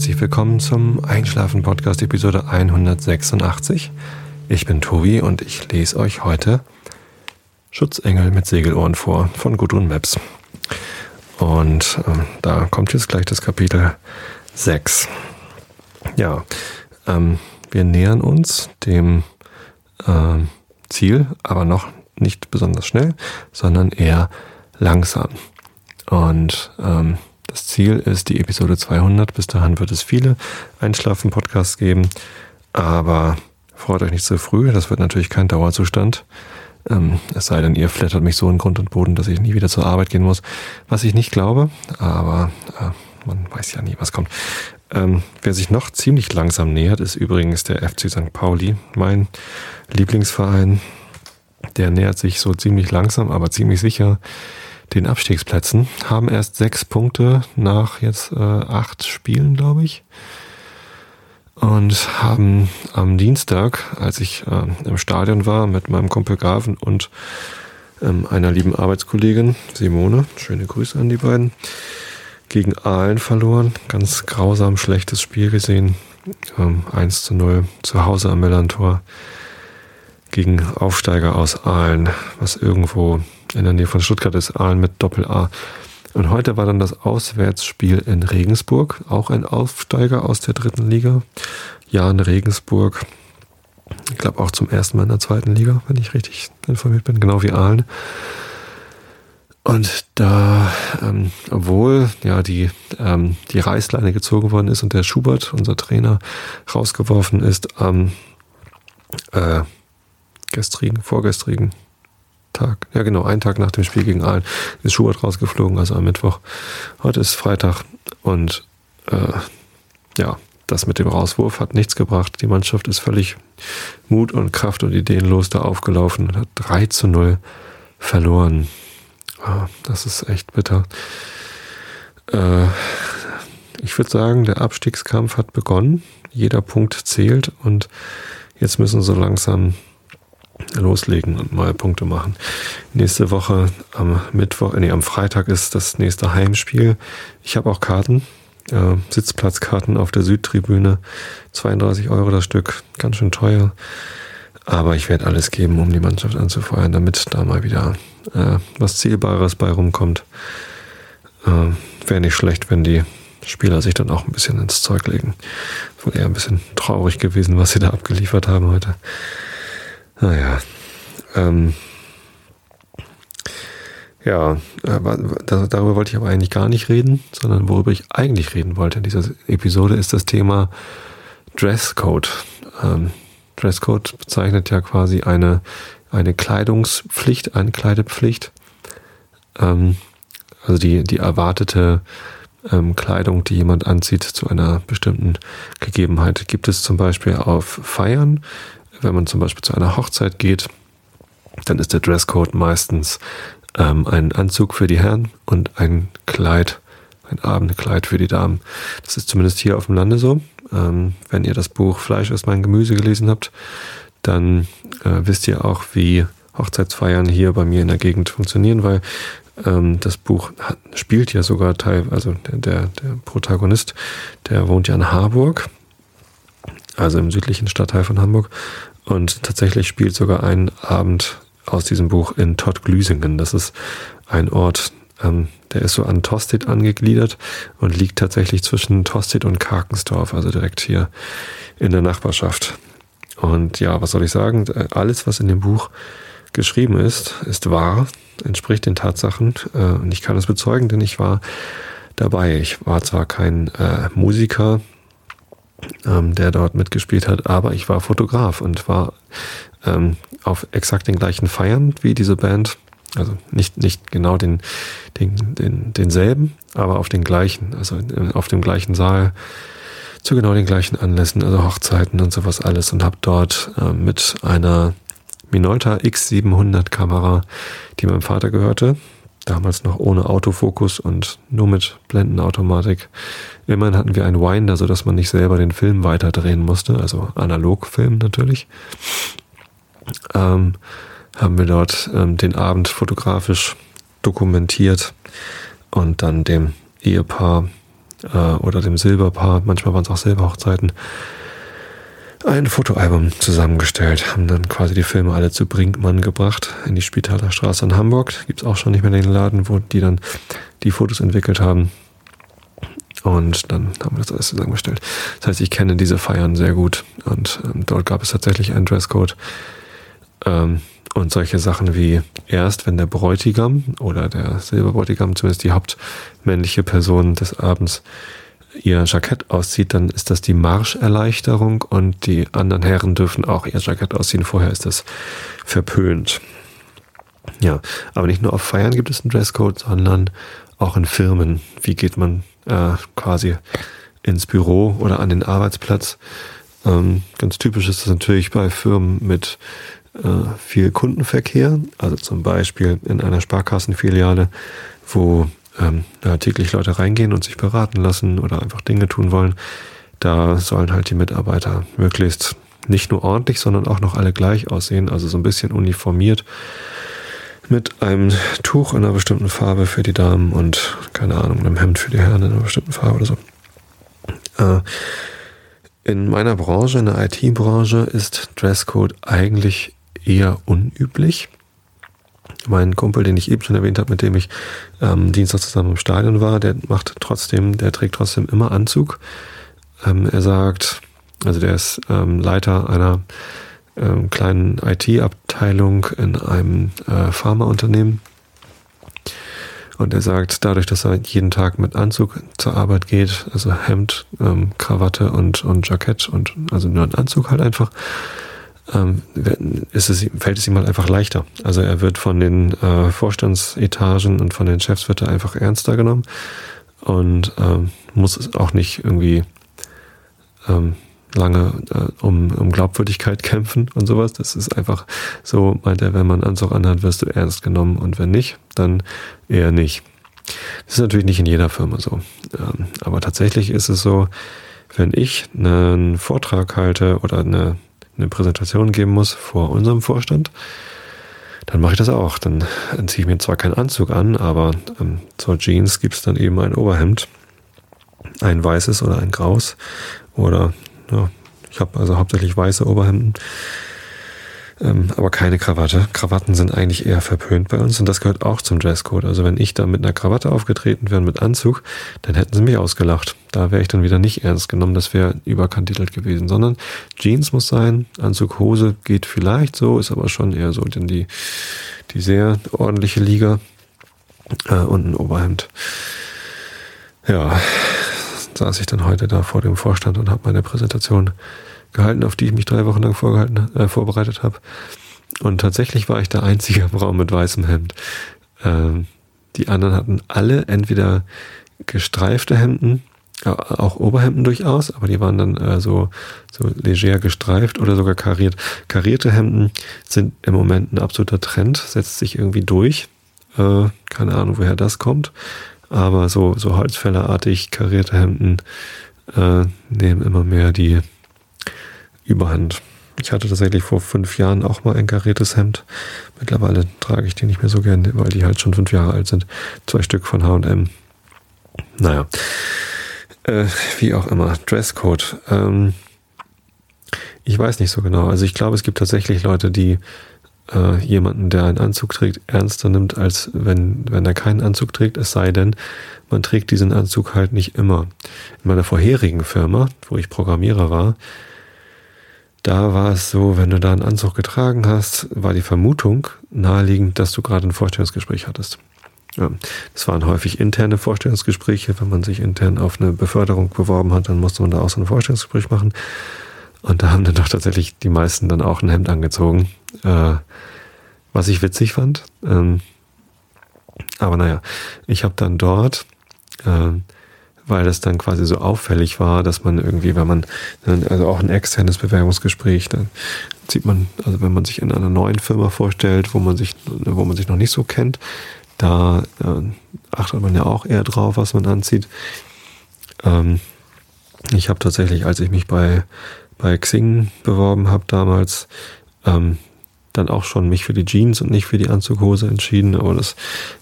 herzlich willkommen zum Einschlafen Podcast Episode 186. Ich bin Tobi und ich lese euch heute Schutzengel mit Segelohren vor von Gudrun Maps. Und äh, da kommt jetzt gleich das Kapitel 6. Ja, ähm, wir nähern uns dem äh, Ziel, aber noch nicht besonders schnell, sondern eher langsam. Und ähm, das Ziel ist die Episode 200. Bis dahin wird es viele Einschlafen-Podcasts geben. Aber freut euch nicht zu früh. Das wird natürlich kein Dauerzustand. Ähm, es sei denn, ihr flattert mich so in Grund und Boden, dass ich nie wieder zur Arbeit gehen muss. Was ich nicht glaube. Aber äh, man weiß ja nie, was kommt. Ähm, wer sich noch ziemlich langsam nähert, ist übrigens der FC St. Pauli, mein Lieblingsverein. Der nähert sich so ziemlich langsam, aber ziemlich sicher den Abstiegsplätzen, haben erst sechs Punkte nach jetzt äh, acht Spielen, glaube ich. Und haben am Dienstag, als ich äh, im Stadion war mit meinem Kumpel Gaven und ähm, einer lieben Arbeitskollegin, Simone, schöne Grüße an die beiden, gegen Aalen verloren. Ganz grausam schlechtes Spiel gesehen. Ähm, 1 zu 0 zu Hause am Millantor gegen Aufsteiger aus Aalen, was irgendwo in der Nähe von Stuttgart ist, Aalen mit Doppel-A. Und heute war dann das Auswärtsspiel in Regensburg, auch ein Aufsteiger aus der dritten Liga. Jan Regensburg, ich glaube auch zum ersten Mal in der zweiten Liga, wenn ich richtig informiert bin, genau wie Aalen. Und da, ähm, obwohl ja die, ähm, die Reißleine gezogen worden ist und der Schubert, unser Trainer, rausgeworfen ist am äh, gestrigen, vorgestrigen Tag, ja genau, einen Tag nach dem Spiel gegen Aalen ist Schubert rausgeflogen, also am Mittwoch. Heute ist Freitag und äh, ja, das mit dem Rauswurf hat nichts gebracht. Die Mannschaft ist völlig Mut und Kraft und ideenlos da aufgelaufen und hat 3 zu 0 verloren. Ah, das ist echt bitter. Äh, ich würde sagen, der Abstiegskampf hat begonnen. Jeder Punkt zählt und jetzt müssen so langsam loslegen und mal Punkte machen. Nächste Woche am Mittwoch, nee, am Freitag ist das nächste Heimspiel. Ich habe auch Karten, äh, Sitzplatzkarten auf der Südtribüne. 32 Euro das Stück, ganz schön teuer. Aber ich werde alles geben, um die Mannschaft anzufeuern, damit da mal wieder äh, was Zielbares bei rumkommt. Äh, Wäre nicht schlecht, wenn die Spieler sich dann auch ein bisschen ins Zeug legen. Wohl eher ein bisschen traurig gewesen, was sie da abgeliefert haben heute. Naja. Ähm, ja, darüber wollte ich aber eigentlich gar nicht reden, sondern worüber ich eigentlich reden wollte in dieser Episode ist das Thema Dresscode. Ähm, Dresscode bezeichnet ja quasi eine, eine Kleidungspflicht, eine Kleidepflicht. Ähm, also die, die erwartete ähm, Kleidung, die jemand anzieht zu einer bestimmten Gegebenheit. Gibt es zum Beispiel auf Feiern, wenn man zum Beispiel zu einer Hochzeit geht, dann ist der Dresscode meistens ähm, ein Anzug für die Herren und ein Kleid, ein Abendkleid für die Damen. Das ist zumindest hier auf dem Lande so. Ähm, wenn ihr das Buch Fleisch ist mein Gemüse gelesen habt, dann äh, wisst ihr auch, wie Hochzeitsfeiern hier bei mir in der Gegend funktionieren, weil ähm, das Buch hat, spielt ja sogar Teil, also der, der, der Protagonist, der wohnt ja in Harburg, also im südlichen Stadtteil von Hamburg und tatsächlich spielt sogar ein Abend aus diesem Buch in Tottglüsingen. Das ist ein Ort, ähm, der ist so an Tosted angegliedert und liegt tatsächlich zwischen Tosted und Karkensdorf, also direkt hier in der Nachbarschaft. Und ja, was soll ich sagen? Alles, was in dem Buch geschrieben ist, ist wahr, entspricht den Tatsachen. Äh, und ich kann es bezeugen, denn ich war dabei. Ich war zwar kein äh, Musiker, ähm, der dort mitgespielt hat, aber ich war Fotograf und war ähm, auf exakt den gleichen Feiern wie diese Band. Also nicht, nicht genau den, den, den, denselben, aber auf den gleichen, also auf dem gleichen Saal zu genau den gleichen Anlässen, also Hochzeiten und sowas alles und habe dort äh, mit einer Minolta X700 Kamera, die meinem Vater gehörte, damals noch ohne Autofokus und nur mit Blendenautomatik. Immerhin hatten wir einen Winder, so dass man nicht selber den Film weiterdrehen musste, also Analogfilm natürlich. Ähm, haben wir dort ähm, den Abend fotografisch dokumentiert und dann dem Ehepaar äh, oder dem Silberpaar, manchmal waren es auch Silberhochzeiten, ein Fotoalbum zusammengestellt, haben dann quasi die Filme alle zu Brinkmann gebracht, in die Spitaler Straße in Hamburg. Gibt es auch schon nicht mehr den Laden, wo die dann die Fotos entwickelt haben. Und dann haben wir das alles zusammengestellt. Das heißt, ich kenne diese Feiern sehr gut. Und ähm, dort gab es tatsächlich einen Dresscode. Ähm, und solche Sachen wie erst, wenn der Bräutigam oder der Silberbräutigam, zumindest die hauptmännliche Person des Abends, ihr Jackett auszieht, dann ist das die Marscherleichterung und die anderen Herren dürfen auch ihr Jackett ausziehen. Vorher ist das verpönt. Ja, aber nicht nur auf Feiern gibt es einen Dresscode, sondern auch in Firmen. Wie geht man äh, quasi ins Büro oder an den Arbeitsplatz? Ähm, ganz typisch ist das natürlich bei Firmen mit äh, viel Kundenverkehr, also zum Beispiel in einer Sparkassenfiliale, wo ähm, täglich Leute reingehen und sich beraten lassen oder einfach Dinge tun wollen. Da sollen halt die Mitarbeiter möglichst nicht nur ordentlich, sondern auch noch alle gleich aussehen, also so ein bisschen uniformiert mit einem Tuch in einer bestimmten Farbe für die Damen und keine Ahnung, einem Hemd für die Herren in einer bestimmten Farbe oder so. Äh, in meiner Branche, in der IT-Branche, ist Dresscode eigentlich eher unüblich. Mein Kumpel, den ich eben schon erwähnt habe, mit dem ich ähm, Dienstag zusammen im Stadion war, der macht trotzdem, der trägt trotzdem immer Anzug. Ähm, er sagt, also der ist ähm, Leiter einer ähm, kleinen IT-Abteilung in einem äh, Pharmaunternehmen. Und er sagt, dadurch, dass er jeden Tag mit Anzug zur Arbeit geht, also Hemd, ähm, Krawatte und, und Jackett und also nur ein Anzug halt einfach, ähm, ist es, fällt es ihm halt einfach leichter. Also er wird von den äh, Vorstandsetagen und von den Chefs wird er einfach ernster genommen und ähm, muss auch nicht irgendwie ähm, lange äh, um, um Glaubwürdigkeit kämpfen und sowas. Das ist einfach so, meint er, wenn man Anzug anhat, wirst du ernst genommen und wenn nicht, dann eher nicht. Das ist natürlich nicht in jeder Firma so. Ähm, aber tatsächlich ist es so, wenn ich einen Vortrag halte oder eine eine Präsentation geben muss vor unserem Vorstand, dann mache ich das auch. Dann ziehe ich mir zwar keinen Anzug an, aber ähm, zur Jeans gibt es dann eben ein Oberhemd. Ein weißes oder ein graues. Oder ja, ich habe also hauptsächlich weiße Oberhemden ähm, aber keine Krawatte. Krawatten sind eigentlich eher verpönt bei uns und das gehört auch zum Dresscode. Also wenn ich da mit einer Krawatte aufgetreten wäre mit Anzug, dann hätten sie mich ausgelacht. Da wäre ich dann wieder nicht ernst genommen, das wäre überkantitelt gewesen, sondern Jeans muss sein, Anzug, Hose geht vielleicht so, ist aber schon eher so denn die, die sehr ordentliche Liga äh, und ein Oberhemd. Ja, saß ich dann heute da vor dem Vorstand und habe meine Präsentation gehalten, auf die ich mich drei Wochen lang vorgehalten, äh, vorbereitet habe. Und tatsächlich war ich der einzige im mit weißem Hemd. Ähm, die anderen hatten alle entweder gestreifte Hemden, auch Oberhemden durchaus, aber die waren dann äh, so, so leger gestreift oder sogar kariert. Karierte Hemden sind im Moment ein absoluter Trend, setzt sich irgendwie durch. Äh, keine Ahnung, woher das kommt. Aber so, so Holzfällerartig karierte Hemden äh, nehmen immer mehr die, Überhand. Ich hatte tatsächlich vor fünf Jahren auch mal ein kariertes Hemd. Mittlerweile trage ich die nicht mehr so gerne, weil die halt schon fünf Jahre alt sind. Zwei Stück von H&M. Naja. Äh, wie auch immer. Dresscode. Ähm, ich weiß nicht so genau. Also ich glaube, es gibt tatsächlich Leute, die äh, jemanden, der einen Anzug trägt, ernster nimmt, als wenn, wenn er keinen Anzug trägt. Es sei denn, man trägt diesen Anzug halt nicht immer. In meiner vorherigen Firma, wo ich Programmierer war, da war es so, wenn du da einen Anzug getragen hast, war die Vermutung naheliegend, dass du gerade ein Vorstellungsgespräch hattest. Das waren häufig interne Vorstellungsgespräche. Wenn man sich intern auf eine Beförderung beworben hat, dann musste man da auch so ein Vorstellungsgespräch machen. Und da haben dann doch tatsächlich die meisten dann auch ein Hemd angezogen, äh, was ich witzig fand. Ähm, aber naja, ich habe dann dort äh, weil das dann quasi so auffällig war, dass man irgendwie, wenn man, also auch ein externes Bewerbungsgespräch, dann sieht man, also wenn man sich in einer neuen Firma vorstellt, wo man sich, wo man sich noch nicht so kennt, da äh, achtet man ja auch eher drauf, was man anzieht. Ähm, ich habe tatsächlich, als ich mich bei, bei Xing beworben habe damals, ähm, dann auch schon mich für die Jeans und nicht für die Anzughose entschieden, aber das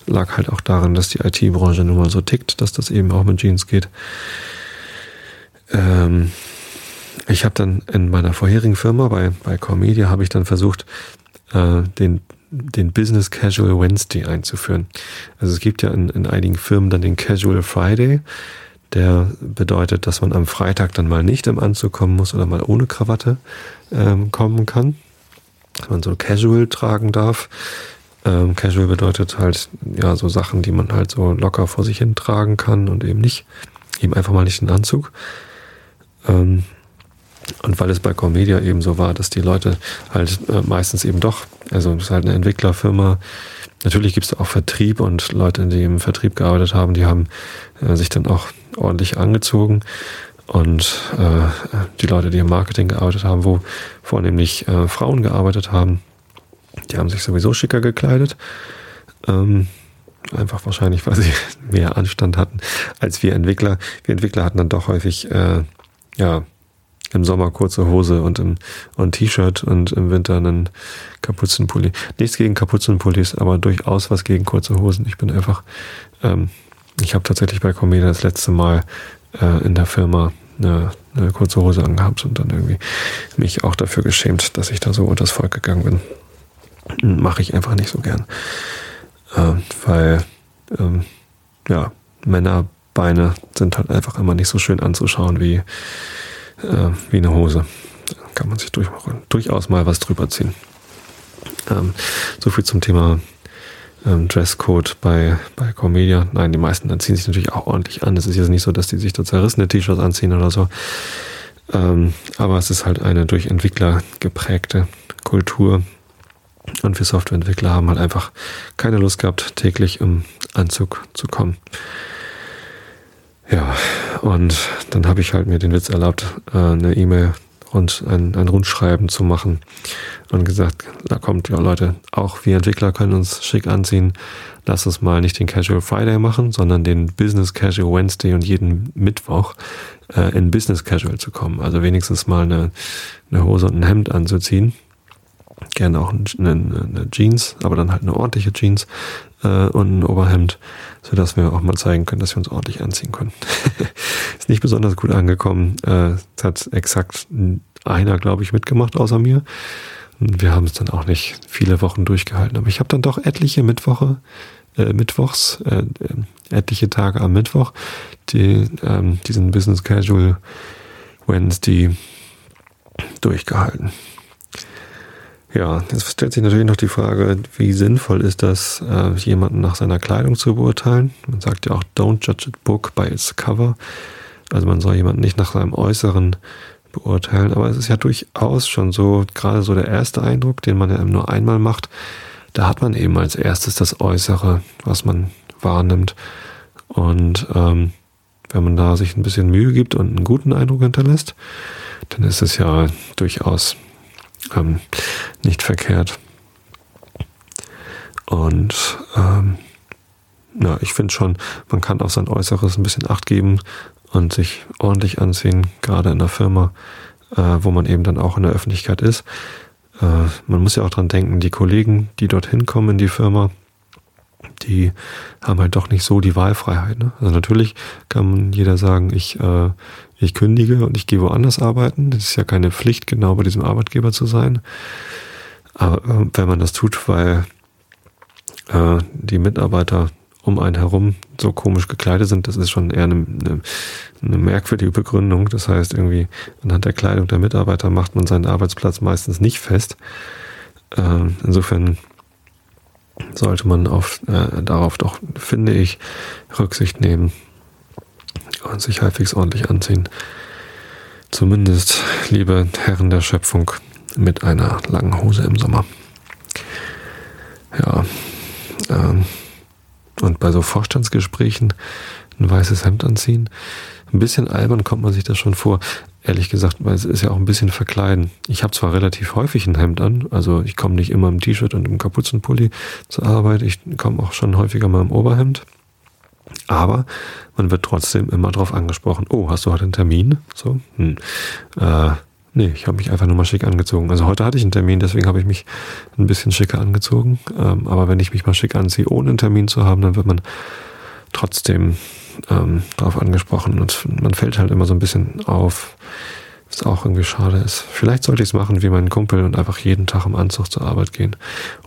lag halt auch daran, dass die IT-Branche nun mal so tickt, dass das eben auch mit Jeans geht. Ähm, ich habe dann in meiner vorherigen Firma bei, bei Core Media habe ich dann versucht, äh, den, den Business Casual Wednesday einzuführen. Also es gibt ja in, in einigen Firmen dann den Casual Friday. Der bedeutet, dass man am Freitag dann mal nicht im Anzug kommen muss oder mal ohne Krawatte ähm, kommen kann. Dass man so casual tragen darf. Ähm, casual bedeutet halt, ja, so Sachen, die man halt so locker vor sich hin tragen kann und eben nicht, eben einfach mal nicht einen Anzug. Ähm, und weil es bei Comedia eben so war, dass die Leute halt äh, meistens eben doch, also es ist halt eine Entwicklerfirma, natürlich gibt es auch Vertrieb und Leute, die im Vertrieb gearbeitet haben, die haben äh, sich dann auch ordentlich angezogen. Und äh, die Leute, die im Marketing gearbeitet haben, wo vornehmlich äh, Frauen gearbeitet haben, die haben sich sowieso schicker gekleidet. Ähm, einfach wahrscheinlich, weil sie mehr Anstand hatten als wir Entwickler. Wir Entwickler hatten dann doch häufig äh, ja im Sommer kurze Hose und im und T-Shirt und im Winter einen Kapuzenpulli. Nichts gegen Kapuzenpullis, aber durchaus was gegen kurze Hosen. Ich bin einfach, ähm, ich habe tatsächlich bei Comedia das letzte Mal äh, in der Firma eine, eine kurze Hose angehabt und dann irgendwie mich auch dafür geschämt, dass ich da so unters Volk gegangen bin. Mache ich einfach nicht so gern. Äh, weil, ähm, ja, Männerbeine sind halt einfach immer nicht so schön anzuschauen wie äh, wie eine Hose. Da kann man sich durch, durchaus mal was drüber ziehen. Ähm, so viel zum Thema ähm, Dresscode bei, bei Comedia. Nein, die meisten dann ziehen sich natürlich auch ordentlich an. Es ist jetzt nicht so, dass die sich da zerrissene T-Shirts anziehen oder so. Ähm, aber es ist halt eine durch Entwickler geprägte Kultur. Und wir Softwareentwickler haben halt einfach keine Lust gehabt, täglich im Anzug zu kommen. Ja, und dann habe ich halt mir den Witz erlaubt, äh, eine E-Mail und ein, ein Rundschreiben zu machen und gesagt, da kommt, ja Leute, auch wir Entwickler können uns schick anziehen. Lass uns mal nicht den Casual Friday machen, sondern den Business Casual Wednesday und jeden Mittwoch äh, in Business Casual zu kommen. Also wenigstens mal eine, eine Hose und ein Hemd anzuziehen. Gerne auch eine, eine Jeans, aber dann halt eine ordentliche Jeans äh, und ein Oberhemd, sodass wir auch mal zeigen können, dass wir uns ordentlich anziehen können. ist nicht besonders gut angekommen. Äh, hat exakt einer, glaube ich, mitgemacht außer mir. Und wir haben es dann auch nicht viele Wochen durchgehalten. Aber ich habe dann doch etliche Mittwoche, äh, Mittwochs, äh, äh, etliche Tage am Mittwoch, die ähm, diesen Business Casual Wednesday durchgehalten. Ja, jetzt stellt sich natürlich noch die Frage, wie sinnvoll ist das, äh, jemanden nach seiner Kleidung zu beurteilen? Man sagt ja auch, don't judge a book by its cover. Also man soll jemanden nicht nach seinem Äußeren beurteilen, aber es ist ja durchaus schon so, gerade so der erste Eindruck, den man ja nur einmal macht, da hat man eben als erstes das Äußere, was man wahrnimmt. Und ähm, wenn man da sich ein bisschen Mühe gibt und einen guten Eindruck hinterlässt, dann ist es ja durchaus ähm, nicht verkehrt. Und ähm, ja, ich finde schon, man kann auf sein Äußeres ein bisschen Acht geben und sich ordentlich anziehen, gerade in der Firma, äh, wo man eben dann auch in der Öffentlichkeit ist. Äh, man muss ja auch dran denken, die Kollegen, die dorthin kommen in die Firma, die haben halt doch nicht so die Wahlfreiheit. Ne? Also natürlich kann jeder sagen, ich, äh, ich kündige und ich gehe woanders arbeiten. Das ist ja keine Pflicht, genau bei diesem Arbeitgeber zu sein. Aber äh, wenn man das tut, weil äh, die Mitarbeiter um einen herum so komisch gekleidet sind, das ist schon eher eine, eine, eine merkwürdige Begründung. Das heißt, irgendwie anhand der Kleidung der Mitarbeiter macht man seinen Arbeitsplatz meistens nicht fest. Äh, insofern sollte man auf, äh, darauf doch, finde ich, Rücksicht nehmen und sich halbwegs ordentlich anziehen. Zumindest, liebe Herren der Schöpfung, mit einer langen Hose im Sommer. Ja, ähm, und bei so Vorstandsgesprächen ein weißes Hemd anziehen. Ein bisschen albern kommt man sich das schon vor ehrlich gesagt, weil es ist ja auch ein bisschen verkleiden. Ich habe zwar relativ häufig ein Hemd an, also ich komme nicht immer im T-Shirt und im Kapuzenpulli zur Arbeit, ich komme auch schon häufiger mal im Oberhemd. Aber man wird trotzdem immer darauf angesprochen, oh, hast du heute einen Termin? So, hm. äh, Nee, ich habe mich einfach nur mal schick angezogen. Also heute hatte ich einen Termin, deswegen habe ich mich ein bisschen schicker angezogen. Ähm, aber wenn ich mich mal schick anziehe, ohne einen Termin zu haben, dann wird man trotzdem ähm, darauf angesprochen und man fällt halt immer so ein bisschen auf, was auch irgendwie schade ist. Vielleicht sollte ich es machen wie mein Kumpel und einfach jeden Tag im Anzug zur Arbeit gehen.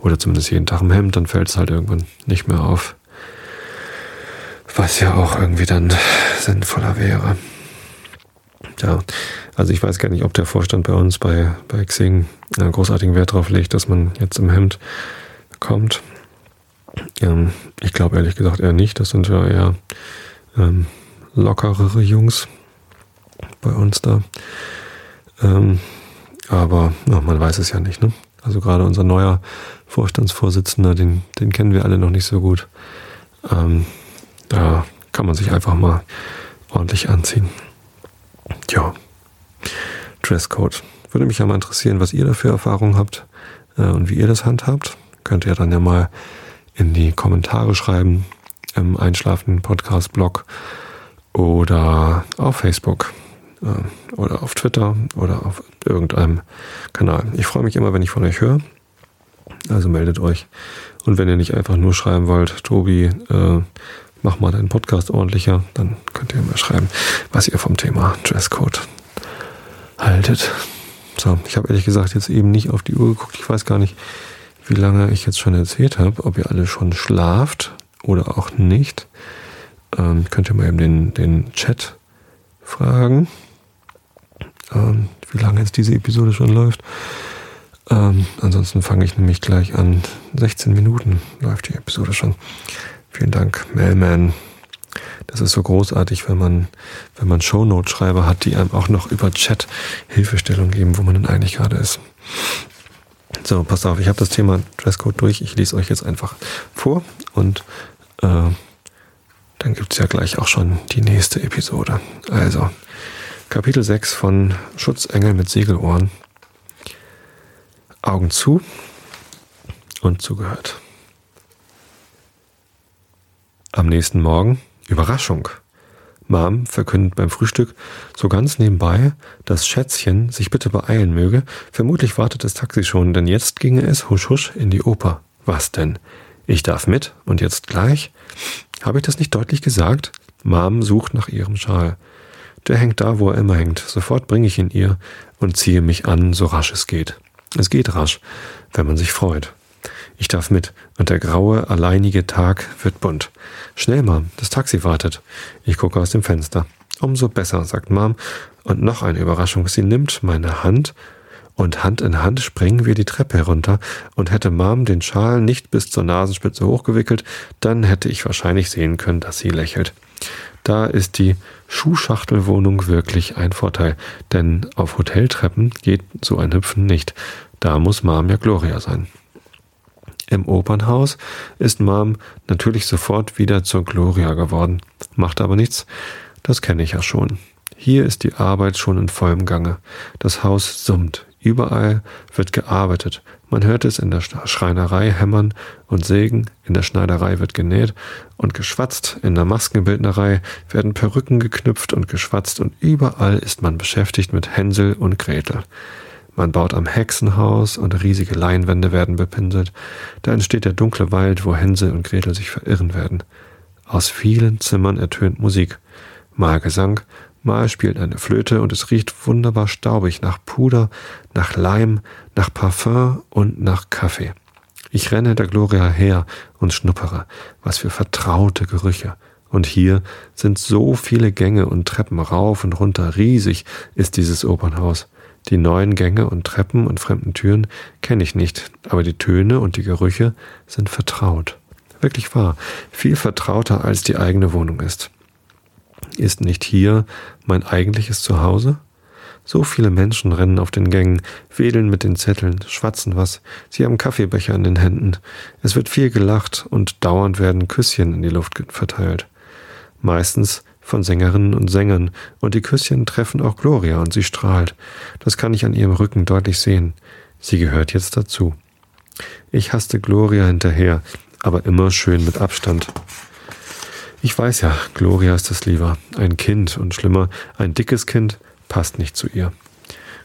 Oder zumindest jeden Tag im Hemd, dann fällt es halt irgendwann nicht mehr auf. Was ja auch irgendwie dann sinnvoller wäre. Ja, also ich weiß gar nicht, ob der Vorstand bei uns bei, bei Xing einen großartigen Wert darauf legt, dass man jetzt im Hemd kommt. Ähm, ich glaube ehrlich gesagt eher nicht. Das sind ja eher ähm, lockerere Jungs bei uns da. Ähm, aber ja, man weiß es ja nicht. Ne? Also gerade unser neuer Vorstandsvorsitzender, den, den kennen wir alle noch nicht so gut. Ähm, da kann man sich einfach mal ordentlich anziehen. Ja, Dresscode. Würde mich ja mal interessieren, was ihr da für Erfahrungen habt äh, und wie ihr das handhabt. Könnt ihr dann ja mal in die Kommentare schreiben im Einschlafen Podcast Blog oder auf Facebook äh, oder auf Twitter oder auf irgendeinem Kanal. Ich freue mich immer, wenn ich von euch höre. Also meldet euch. Und wenn ihr nicht einfach nur schreiben wollt, Tobi, äh, mach mal deinen Podcast ordentlicher, dann könnt ihr mir schreiben, was ihr vom Thema Dresscode haltet. So, ich habe ehrlich gesagt jetzt eben nicht auf die Uhr geguckt. Ich weiß gar nicht, wie lange ich jetzt schon erzählt habe, ob ihr alle schon schlaft oder auch nicht. Ähm, könnt ihr mal eben den, den Chat fragen, ähm, wie lange jetzt diese Episode schon läuft. Ähm, ansonsten fange ich nämlich gleich an. 16 Minuten läuft die Episode schon. Vielen Dank, Mailman. Das ist so großartig, wenn man, wenn man Shownote-Schreiber hat, die einem auch noch über Chat Hilfestellung geben, wo man denn eigentlich gerade ist. So, passt auf, ich habe das Thema Dresscode durch. Ich lese euch jetzt einfach vor und äh, dann gibt es ja gleich auch schon die nächste Episode. Also, Kapitel 6 von Schutzengel mit Segelohren. Augen zu und zugehört. Am nächsten Morgen Überraschung. Mom verkündet beim Frühstück so ganz nebenbei, dass Schätzchen sich bitte beeilen möge. Vermutlich wartet das Taxi schon, denn jetzt ginge es husch husch in die Oper. Was denn? Ich darf mit? Und jetzt gleich? Habe ich das nicht deutlich gesagt? Mom sucht nach ihrem Schal. Der hängt da, wo er immer hängt. Sofort bringe ich ihn ihr und ziehe mich an, so rasch es geht. Es geht rasch, wenn man sich freut. Ich darf mit, und der graue, alleinige Tag wird bunt. Schnell, Mom, das Taxi wartet. Ich gucke aus dem Fenster. Umso besser, sagt Mom. Und noch eine Überraschung. Sie nimmt meine Hand und Hand in Hand springen wir die Treppe herunter und hätte Mom den Schal nicht bis zur Nasenspitze hochgewickelt, dann hätte ich wahrscheinlich sehen können, dass sie lächelt. Da ist die Schuhschachtelwohnung wirklich ein Vorteil, denn auf Hoteltreppen geht so ein Hüpfen nicht. Da muss Mom ja Gloria sein. Im Opernhaus ist Mom natürlich sofort wieder zur Gloria geworden. Macht aber nichts, das kenne ich ja schon. Hier ist die Arbeit schon in vollem Gange. Das Haus summt. Überall wird gearbeitet. Man hört es in der Schreinerei hämmern und sägen, in der Schneiderei wird genäht und geschwatzt, in der Maskenbildnerei werden Perücken geknüpft und geschwatzt und überall ist man beschäftigt mit Hänsel und Gretel. Man baut am Hexenhaus und riesige Leinwände werden bepinselt. Da entsteht der dunkle Wald, wo Hänsel und Gretel sich verirren werden. Aus vielen Zimmern ertönt Musik. Mal Gesang, mal spielt eine Flöte und es riecht wunderbar staubig nach Puder, nach Leim, nach Parfum und nach Kaffee. Ich renne der Gloria her und schnuppere. Was für vertraute Gerüche. Und hier sind so viele Gänge und Treppen rauf und runter. Riesig ist dieses Opernhaus. Die neuen Gänge und Treppen und fremden Türen kenne ich nicht, aber die Töne und die Gerüche sind vertraut. Wirklich wahr, viel vertrauter als die eigene Wohnung ist. Ist nicht hier mein eigentliches Zuhause? So viele Menschen rennen auf den Gängen, wedeln mit den Zetteln, schwatzen was, sie haben Kaffeebecher in den Händen. Es wird viel gelacht und dauernd werden Küsschen in die Luft verteilt. Meistens von Sängerinnen und Sängern, und die Küsschen treffen auch Gloria und sie strahlt. Das kann ich an ihrem Rücken deutlich sehen. Sie gehört jetzt dazu. Ich hasste Gloria hinterher, aber immer schön mit Abstand. Ich weiß ja, Gloria ist es lieber. Ein Kind und schlimmer, ein dickes Kind passt nicht zu ihr.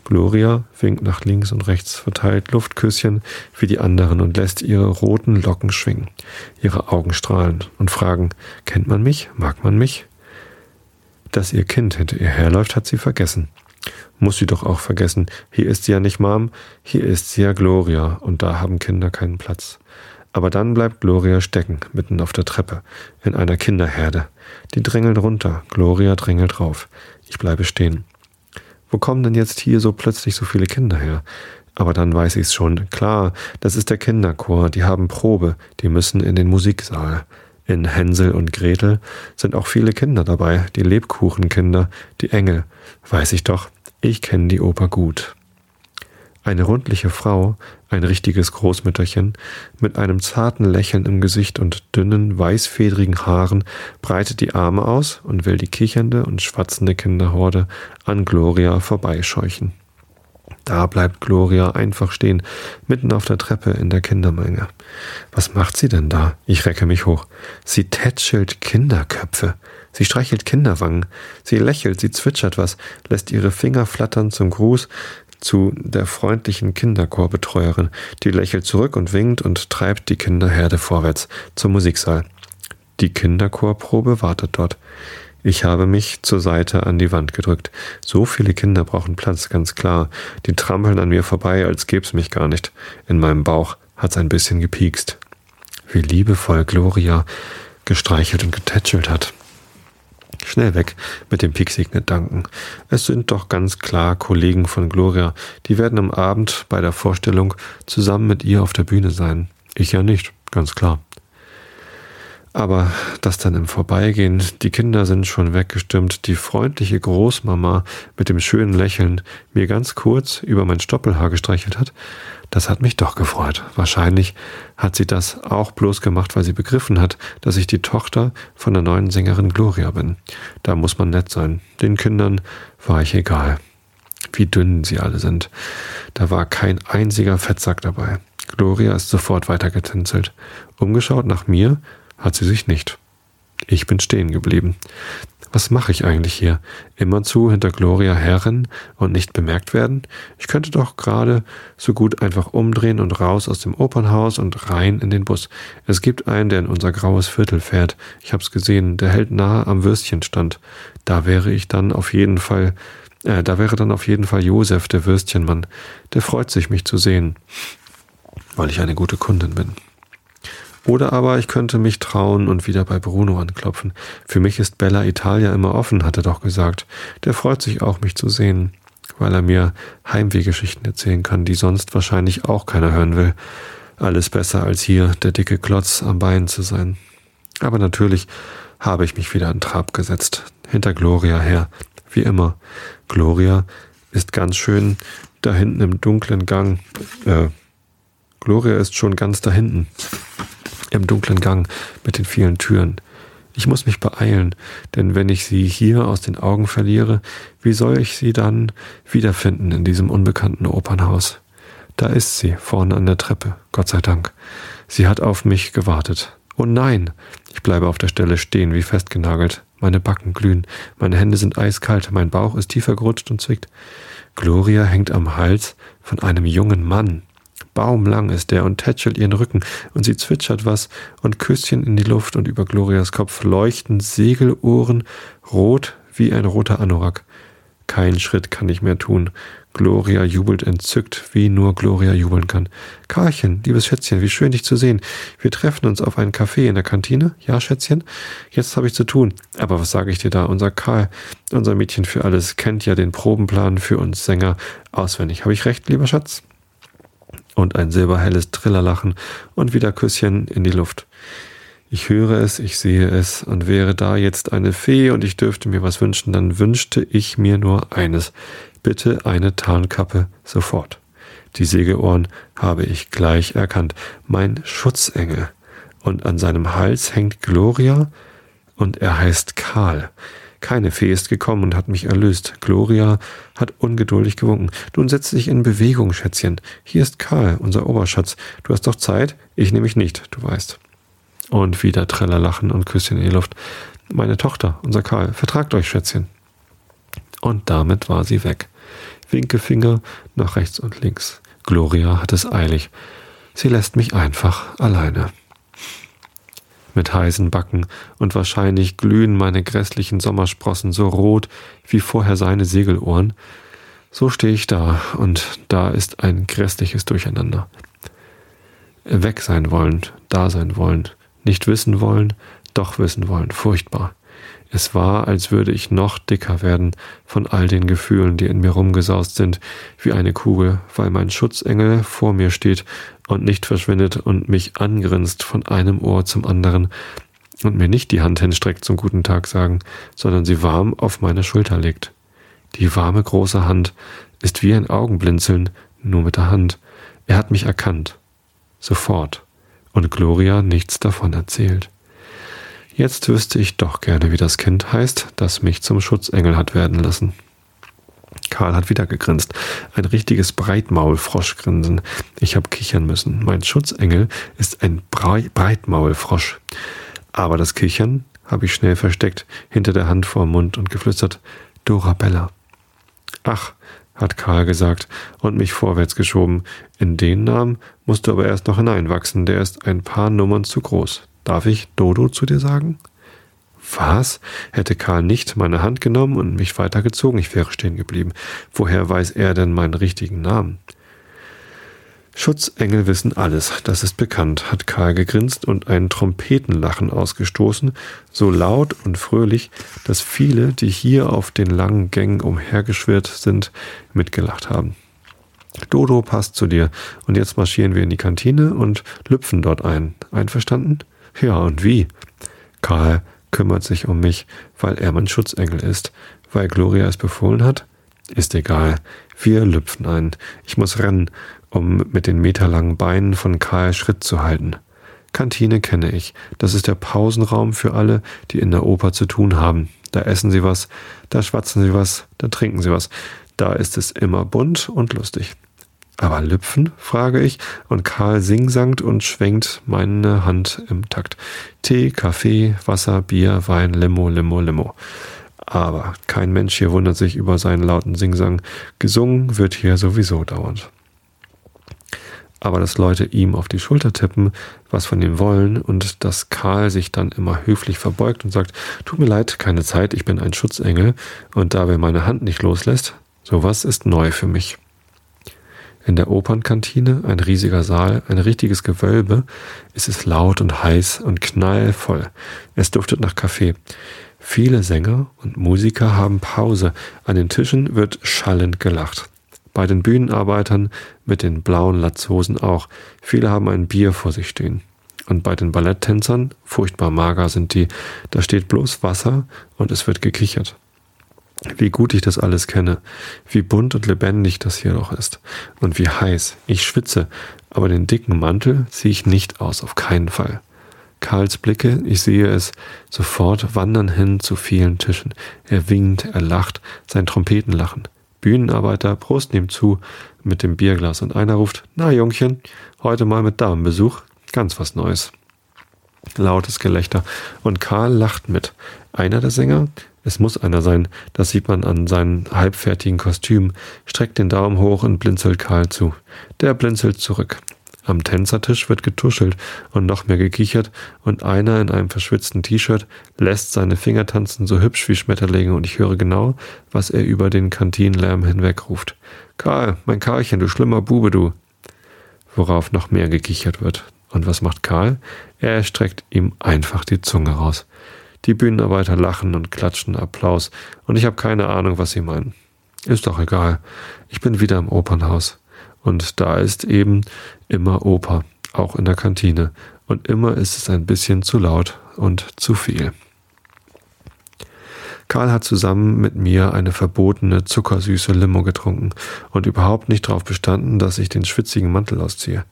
Gloria winkt nach links und rechts, verteilt Luftküsschen wie die anderen und lässt ihre roten Locken schwingen. Ihre Augen strahlen und fragen, kennt man mich? Mag man mich? Dass ihr Kind hinter ihr herläuft, hat sie vergessen. Muss sie doch auch vergessen. Hier ist sie ja nicht Mom, hier ist sie ja Gloria und da haben Kinder keinen Platz. Aber dann bleibt Gloria stecken, mitten auf der Treppe, in einer Kinderherde. Die drängeln runter, Gloria drängelt rauf. Ich bleibe stehen. Wo kommen denn jetzt hier so plötzlich so viele Kinder her? Aber dann weiß ich's schon. Klar, das ist der Kinderchor, die haben Probe, die müssen in den Musiksaal. In Hänsel und Gretel sind auch viele Kinder dabei, die Lebkuchenkinder, die Engel. Weiß ich doch, ich kenne die Oper gut. Eine rundliche Frau, ein richtiges Großmütterchen, mit einem zarten Lächeln im Gesicht und dünnen, weißfedrigen Haaren, breitet die Arme aus und will die kichernde und schwatzende Kinderhorde an Gloria vorbeischeuchen. Da bleibt Gloria einfach stehen, mitten auf der Treppe in der Kindermenge. Was macht sie denn da? Ich recke mich hoch. Sie tätschelt Kinderköpfe. Sie streichelt Kinderwangen. Sie lächelt, sie zwitschert was, lässt ihre Finger flattern zum Gruß, zu der freundlichen Kinderchorbetreuerin, die lächelt zurück und winkt und treibt die Kinderherde vorwärts zum Musiksaal. Die Kinderchorprobe wartet dort. Ich habe mich zur Seite an die Wand gedrückt. So viele Kinder brauchen Platz, ganz klar. Die trampeln an mir vorbei, als gäb's mich gar nicht. In meinem Bauch hat's ein bisschen gepiekst. Wie liebevoll Gloria gestreichelt und getätschelt hat. Schnell weg mit dem Pixie-Gedanken. Es sind doch ganz klar Kollegen von Gloria. Die werden am Abend bei der Vorstellung zusammen mit ihr auf der Bühne sein. Ich ja nicht, ganz klar. Aber das dann im Vorbeigehen, die Kinder sind schon weggestimmt, die freundliche Großmama mit dem schönen Lächeln mir ganz kurz über mein Stoppelhaar gestreichelt hat, das hat mich doch gefreut. Wahrscheinlich hat sie das auch bloß gemacht, weil sie begriffen hat, dass ich die Tochter von der neuen Sängerin Gloria bin. Da muss man nett sein. Den Kindern war ich egal. Wie dünn sie alle sind. Da war kein einziger Fettsack dabei. Gloria ist sofort weitergetänzelt. Umgeschaut nach mir hat sie sich nicht. Ich bin stehen geblieben. Was mache ich eigentlich hier? Immerzu hinter Gloria herren und nicht bemerkt werden? Ich könnte doch gerade so gut einfach umdrehen und raus aus dem Opernhaus und rein in den Bus. Es gibt einen, der in unser graues Viertel fährt. Ich hab's gesehen, der hält nahe am Würstchenstand. Da wäre ich dann auf jeden Fall, äh, da wäre dann auf jeden Fall Josef, der Würstchenmann. Der freut sich, mich zu sehen, weil ich eine gute Kundin bin. Oder aber ich könnte mich trauen und wieder bei Bruno anklopfen. Für mich ist Bella Italia immer offen, hat er doch gesagt. Der freut sich auch, mich zu sehen, weil er mir Heimwehgeschichten erzählen kann, die sonst wahrscheinlich auch keiner hören will. Alles besser als hier der dicke Klotz am Bein zu sein. Aber natürlich habe ich mich wieder an Trab gesetzt, hinter Gloria her, wie immer. Gloria ist ganz schön da hinten im dunklen Gang. Äh, Gloria ist schon ganz da hinten im dunklen Gang mit den vielen Türen. Ich muss mich beeilen, denn wenn ich sie hier aus den Augen verliere, wie soll ich sie dann wiederfinden in diesem unbekannten Opernhaus? Da ist sie, vorne an der Treppe, Gott sei Dank. Sie hat auf mich gewartet. Oh nein! Ich bleibe auf der Stelle stehen, wie festgenagelt. Meine Backen glühen, meine Hände sind eiskalt, mein Bauch ist tiefer gerutscht und zwickt. Gloria hängt am Hals von einem jungen Mann. Baumlang ist er und tätschelt ihren Rücken und sie zwitschert was und Küsschen in die Luft und über Glorias Kopf leuchten Segelohren rot wie ein roter Anorak. Kein Schritt kann ich mehr tun. Gloria jubelt entzückt, wie nur Gloria jubeln kann. Karlchen, liebes Schätzchen, wie schön dich zu sehen. Wir treffen uns auf einen Kaffee in der Kantine. Ja, Schätzchen? Jetzt habe ich zu tun. Aber was sage ich dir da? Unser Karl, unser Mädchen für alles, kennt ja den Probenplan für uns Sänger auswendig. Habe ich recht, lieber Schatz? Und ein silberhelles Trillerlachen und wieder Küsschen in die Luft. Ich höre es, ich sehe es, und wäre da jetzt eine Fee und ich dürfte mir was wünschen, dann wünschte ich mir nur eines. Bitte eine Tarnkappe sofort. Die Segeohren habe ich gleich erkannt. Mein Schutzengel. Und an seinem Hals hängt Gloria und er heißt Karl. Keine Fee ist gekommen und hat mich erlöst. Gloria hat ungeduldig gewunken. Nun setz dich in Bewegung, Schätzchen. Hier ist Karl, unser Oberschatz. Du hast doch Zeit? Ich nehme mich nicht, du weißt. Und wieder Trällerlachen und Küsschen in die Luft. Meine Tochter, unser Karl, vertragt euch, Schätzchen. Und damit war sie weg. Winkefinger nach rechts und links. Gloria hat es eilig. Sie lässt mich einfach alleine. Mit heißen Backen und wahrscheinlich glühen meine grässlichen Sommersprossen so rot wie vorher seine Segelohren. So stehe ich da und da ist ein grässliches Durcheinander. Weg sein wollen, da sein wollen, nicht wissen wollen, doch wissen wollen, furchtbar. Es war, als würde ich noch dicker werden von all den Gefühlen, die in mir rumgesaust sind, wie eine Kugel, weil mein Schutzengel vor mir steht und nicht verschwindet und mich angrinst von einem Ohr zum anderen und mir nicht die Hand hinstreckt zum guten Tag sagen, sondern sie warm auf meine Schulter legt. Die warme große Hand ist wie ein Augenblinzeln, nur mit der Hand. Er hat mich erkannt. Sofort. Und Gloria nichts davon erzählt. Jetzt wüsste ich doch gerne, wie das Kind heißt, das mich zum Schutzengel hat werden lassen. Karl hat wieder gegrinst. Ein richtiges Breitmaulfroschgrinsen. Ich habe kichern müssen. Mein Schutzengel ist ein Brei Breitmaulfrosch. Aber das Kichern habe ich schnell versteckt, hinter der Hand vor Mund und geflüstert. Dorabella. Ach, hat Karl gesagt und mich vorwärts geschoben. In den Namen musst du aber erst noch hineinwachsen, der ist ein paar Nummern zu groß. Darf ich Dodo zu dir sagen? Was? Hätte Karl nicht meine Hand genommen und mich weitergezogen, ich wäre stehen geblieben. Woher weiß er denn meinen richtigen Namen? Schutzengel wissen alles, das ist bekannt, hat Karl gegrinst und ein Trompetenlachen ausgestoßen, so laut und fröhlich, dass viele, die hier auf den langen Gängen umhergeschwirrt sind, mitgelacht haben. Dodo passt zu dir, und jetzt marschieren wir in die Kantine und lüpfen dort ein. Einverstanden? Ja, und wie? Karl kümmert sich um mich, weil er mein Schutzengel ist. Weil Gloria es befohlen hat? Ist egal. Wir lüpfen ein. Ich muss rennen, um mit den meterlangen Beinen von Karl Schritt zu halten. Kantine kenne ich. Das ist der Pausenraum für alle, die in der Oper zu tun haben. Da essen sie was, da schwatzen sie was, da trinken sie was. Da ist es immer bunt und lustig. Aber Lüpfen? frage ich, und Karl singsangt und schwenkt meine Hand im Takt. Tee, Kaffee, Wasser, Bier, Wein, Limo, Limo, Limo. Aber kein Mensch hier wundert sich über seinen lauten Singsang. Gesungen wird hier sowieso dauernd. Aber dass Leute ihm auf die Schulter tippen, was von ihm wollen, und dass Karl sich dann immer höflich verbeugt und sagt, tut mir leid, keine Zeit, ich bin ein Schutzengel, und dabei meine Hand nicht loslässt, sowas ist neu für mich. In der Opernkantine, ein riesiger Saal, ein richtiges Gewölbe, ist es laut und heiß und knallvoll. Es duftet nach Kaffee. Viele Sänger und Musiker haben Pause. An den Tischen wird schallend gelacht. Bei den Bühnenarbeitern mit den blauen Latzhosen auch. Viele haben ein Bier vor sich stehen. Und bei den Balletttänzern, furchtbar mager sind die, da steht bloß Wasser und es wird gekichert wie gut ich das alles kenne, wie bunt und lebendig das hier noch ist und wie heiß. Ich schwitze, aber den dicken Mantel ziehe ich nicht aus, auf keinen Fall. Karls Blicke, ich sehe es, sofort wandern hin zu vielen Tischen. Er winkt, er lacht, sein Trompetenlachen. Bühnenarbeiter prosten ihm zu mit dem Bierglas und einer ruft, na Jungchen, heute mal mit Damenbesuch, ganz was Neues. Lautes Gelächter und Karl lacht mit. Einer der Sänger, es muss einer sein, das sieht man an seinen halbfertigen Kostüm, streckt den Daumen hoch und blinzelt Karl zu. Der blinzelt zurück. Am Tänzertisch wird getuschelt und noch mehr gekichert und einer in einem verschwitzten T-Shirt lässt seine Finger tanzen so hübsch wie Schmetterlinge und ich höre genau, was er über den Kantinenlärm hinweg ruft. Karl, mein Karlchen, du schlimmer Bube, du. Worauf noch mehr gekichert wird. Und was macht Karl? Er streckt ihm einfach die Zunge raus. Die Bühnenarbeiter lachen und klatschen Applaus, und ich habe keine Ahnung, was sie meinen. Ist doch egal. Ich bin wieder im Opernhaus. Und da ist eben immer Oper, auch in der Kantine. Und immer ist es ein bisschen zu laut und zu viel. Karl hat zusammen mit mir eine verbotene zuckersüße Limo getrunken und überhaupt nicht darauf bestanden, dass ich den schwitzigen Mantel ausziehe.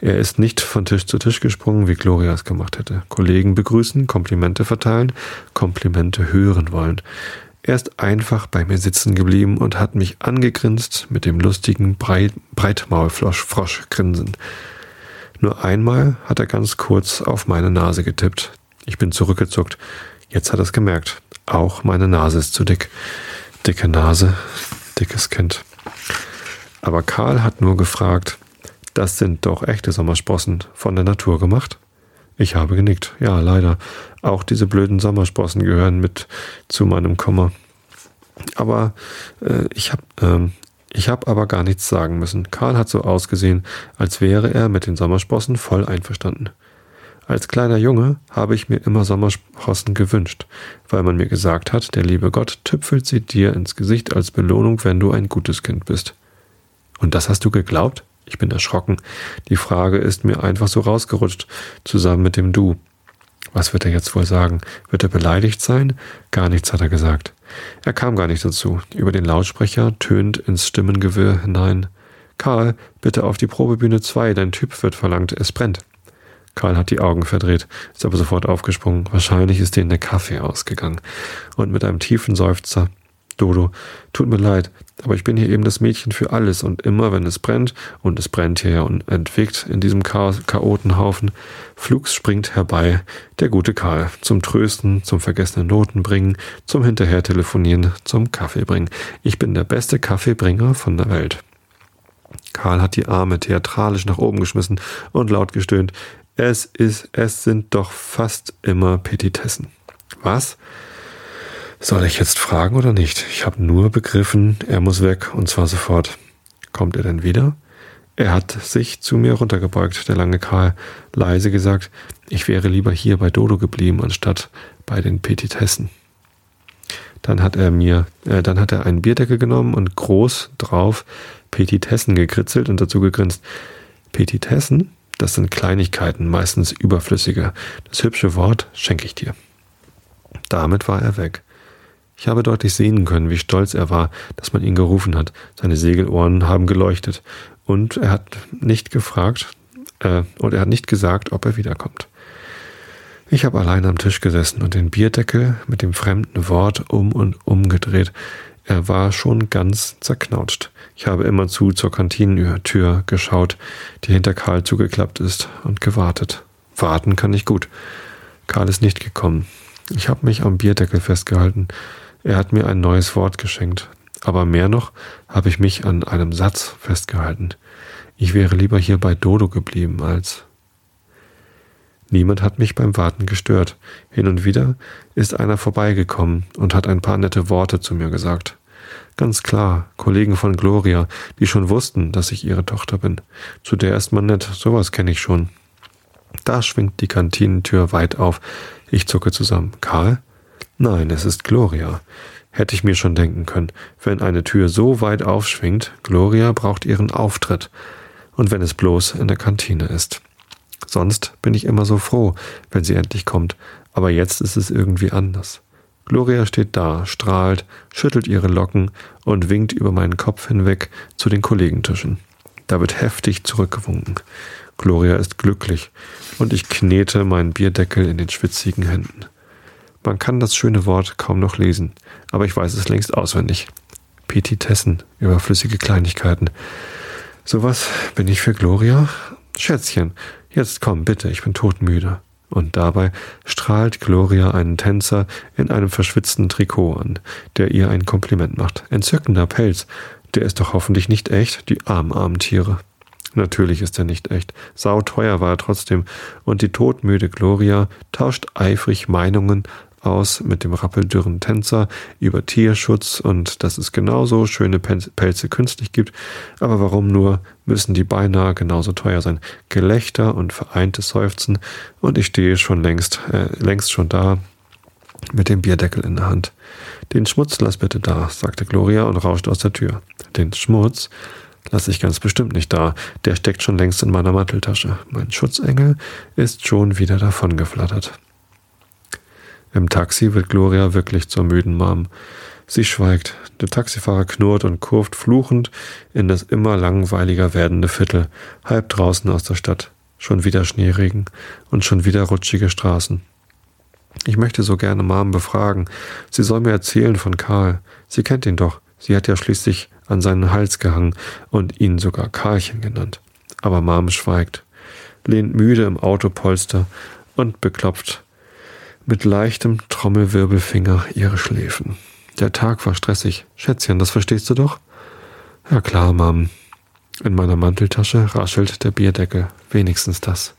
Er ist nicht von Tisch zu Tisch gesprungen, wie Gloria es gemacht hätte. Kollegen begrüßen, Komplimente verteilen, Komplimente hören wollen. Er ist einfach bei mir sitzen geblieben und hat mich angegrinst mit dem lustigen Breit Breitmaulfrosch-Grinsen. Nur einmal hat er ganz kurz auf meine Nase getippt. Ich bin zurückgezuckt. Jetzt hat er es gemerkt. Auch meine Nase ist zu dick. Dicke Nase, dickes Kind. Aber Karl hat nur gefragt, das sind doch echte Sommersprossen von der Natur gemacht? Ich habe genickt. Ja, leider. Auch diese blöden Sommersprossen gehören mit zu meinem Kummer. Aber äh, ich habe ähm, ich hab aber gar nichts sagen müssen. Karl hat so ausgesehen, als wäre er mit den Sommersprossen voll einverstanden. Als kleiner Junge habe ich mir immer Sommersprossen gewünscht, weil man mir gesagt hat, der liebe Gott tüpfelt sie dir ins Gesicht als Belohnung, wenn du ein gutes Kind bist. Und das hast du geglaubt? Ich bin erschrocken. Die Frage ist mir einfach so rausgerutscht, zusammen mit dem Du. Was wird er jetzt wohl sagen? Wird er beleidigt sein? Gar nichts hat er gesagt. Er kam gar nicht dazu. Über den Lautsprecher tönt ins Stimmengewirr hinein. Karl, bitte auf die Probebühne 2, dein Typ wird verlangt, es brennt. Karl hat die Augen verdreht, ist aber sofort aufgesprungen. Wahrscheinlich ist denen der Kaffee ausgegangen. Und mit einem tiefen Seufzer Dodo, tut mir leid, aber ich bin hier eben das Mädchen für alles und immer, wenn es brennt, und es brennt hier und entwickt in diesem Chaos Chaotenhaufen, flugs springt herbei der gute Karl zum Trösten, zum vergessenen Noten bringen, zum hinterher telefonieren, zum Kaffee bringen. Ich bin der beste Kaffeebringer von der Welt. Karl hat die Arme theatralisch nach oben geschmissen und laut gestöhnt. Es ist, es sind doch fast immer Petitessen. Was? Soll ich jetzt fragen oder nicht? Ich habe nur begriffen, er muss weg und zwar sofort. Kommt er denn wieder? Er hat sich zu mir runtergebeugt, der lange Karl, leise gesagt, ich wäre lieber hier bei Dodo geblieben, anstatt bei den Petitessen. Dann hat er mir, äh, dann hat er einen Bierdeckel genommen und groß drauf Petitessen gekritzelt und dazu gegrinst. Petitessen? Das sind Kleinigkeiten, meistens überflüssige. Das hübsche Wort schenke ich dir. Damit war er weg. Ich habe deutlich sehen können, wie stolz er war, dass man ihn gerufen hat. Seine Segelohren haben geleuchtet. Und er hat nicht gefragt, äh, und er hat nicht gesagt, ob er wiederkommt. Ich habe allein am Tisch gesessen und den Bierdeckel mit dem fremden Wort um und umgedreht. Er war schon ganz zerknautscht. Ich habe immerzu zur Kantinentür geschaut, die hinter Karl zugeklappt ist, und gewartet. Warten kann ich gut. Karl ist nicht gekommen. Ich habe mich am Bierdeckel festgehalten. Er hat mir ein neues Wort geschenkt. Aber mehr noch habe ich mich an einem Satz festgehalten. Ich wäre lieber hier bei Dodo geblieben als. Niemand hat mich beim Warten gestört. Hin und wieder ist einer vorbeigekommen und hat ein paar nette Worte zu mir gesagt. Ganz klar, Kollegen von Gloria, die schon wussten, dass ich ihre Tochter bin. Zu der ist man nett, sowas kenne ich schon. Da schwingt die Kantinentür weit auf. Ich zucke zusammen. Karl? Nein, es ist Gloria. Hätte ich mir schon denken können. Wenn eine Tür so weit aufschwingt, Gloria braucht ihren Auftritt. Und wenn es bloß in der Kantine ist. Sonst bin ich immer so froh, wenn sie endlich kommt. Aber jetzt ist es irgendwie anders. Gloria steht da, strahlt, schüttelt ihre Locken und winkt über meinen Kopf hinweg zu den Kollegentischen. Da wird heftig zurückgewunken. Gloria ist glücklich und ich knete meinen Bierdeckel in den schwitzigen Händen. Man kann das schöne Wort kaum noch lesen, aber ich weiß es längst auswendig. Petitessen, überflüssige Kleinigkeiten. Sowas bin ich für Gloria? Schätzchen, jetzt komm bitte, ich bin todmüde. Und dabei strahlt Gloria einen Tänzer in einem verschwitzten Trikot an, der ihr ein Kompliment macht. Entzückender Pelz. Der ist doch hoffentlich nicht echt, die armen, armen Tiere. Natürlich ist er nicht echt. Sauteuer war er trotzdem. Und die todmüde Gloria tauscht eifrig Meinungen aus mit dem rappeldürren Tänzer über Tierschutz und dass es genauso schöne Pelze künstlich gibt. Aber warum nur müssen die beinahe genauso teuer sein? Gelächter und vereintes Seufzen und ich stehe schon längst, äh, längst schon da mit dem Bierdeckel in der Hand. Den Schmutz lass bitte da, sagte Gloria und rauscht aus der Tür. Den Schmutz lasse ich ganz bestimmt nicht da. Der steckt schon längst in meiner Manteltasche. Mein Schutzengel ist schon wieder davongeflattert. Im Taxi wird Gloria wirklich zur müden Mom. Sie schweigt. Der Taxifahrer knurrt und kurft fluchend in das immer langweiliger werdende Viertel, halb draußen aus der Stadt. Schon wieder Schneeregen und schon wieder rutschige Straßen. Ich möchte so gerne Mom befragen. Sie soll mir erzählen von Karl. Sie kennt ihn doch. Sie hat ja schließlich an seinen Hals gehangen und ihn sogar Karlchen genannt. Aber Mom schweigt, lehnt müde im Autopolster und beklopft mit leichtem Trommelwirbelfinger ihre Schläfen. Der Tag war stressig. Schätzchen, das verstehst du doch? Ja klar, Mom. In meiner Manteltasche raschelt der Bierdeckel, wenigstens das.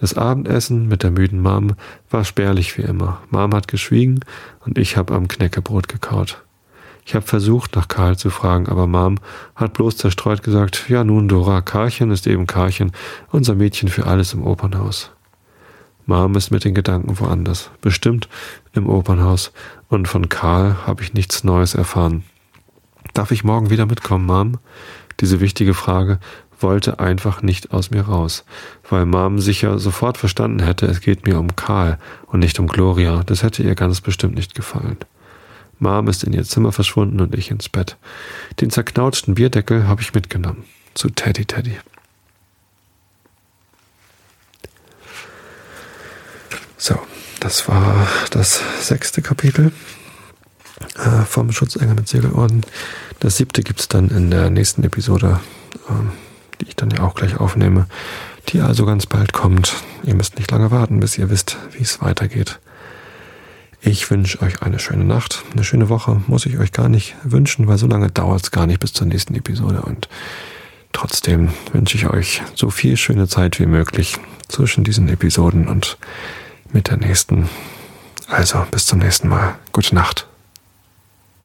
Das Abendessen mit der müden Mom war spärlich wie immer. Mom hat geschwiegen und ich habe am Knäckebrot gekaut. Ich habe versucht, nach Karl zu fragen, aber Mom hat bloß zerstreut gesagt, ja nun, Dora, Karlchen ist eben Karlchen, unser Mädchen für alles im Opernhaus. Mom ist mit den Gedanken woanders, bestimmt im Opernhaus, und von Karl habe ich nichts Neues erfahren. Darf ich morgen wieder mitkommen, Mom? Diese wichtige Frage wollte einfach nicht aus mir raus, weil Mom sicher sofort verstanden hätte, es geht mir um Karl und nicht um Gloria. Das hätte ihr ganz bestimmt nicht gefallen. Mom ist in ihr Zimmer verschwunden und ich ins Bett. Den zerknautschten Bierdeckel habe ich mitgenommen. Zu Teddy Teddy. So, das war das sechste Kapitel äh, vom Schutzengel mit Segelorden. Das siebte gibt es dann in der nächsten Episode, ähm, die ich dann ja auch gleich aufnehme, die also ganz bald kommt. Ihr müsst nicht lange warten, bis ihr wisst, wie es weitergeht. Ich wünsche euch eine schöne Nacht, eine schöne Woche. Muss ich euch gar nicht wünschen, weil so lange dauert es gar nicht bis zur nächsten Episode. Und trotzdem wünsche ich euch so viel schöne Zeit wie möglich zwischen diesen Episoden und mit der nächsten. Also bis zum nächsten Mal. Gute Nacht.